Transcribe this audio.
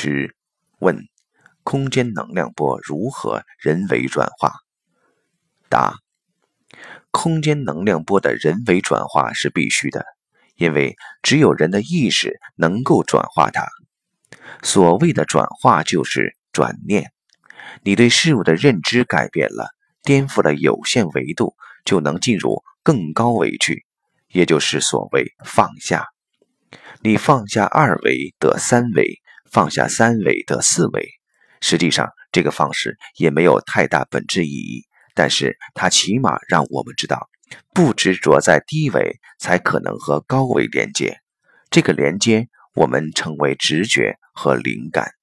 十问：空间能量波如何人为转化？答：空间能量波的人为转化是必须的，因为只有人的意识能够转化它。所谓的转化就是转念，你对事物的认知改变了，颠覆了有限维度，就能进入更高维去，也就是所谓放下。你放下二维得三维。放下三维的四维，实际上这个方式也没有太大本质意义，但是它起码让我们知道，不执着在低维，才可能和高维连接。这个连接我们称为直觉和灵感。